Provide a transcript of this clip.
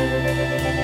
Música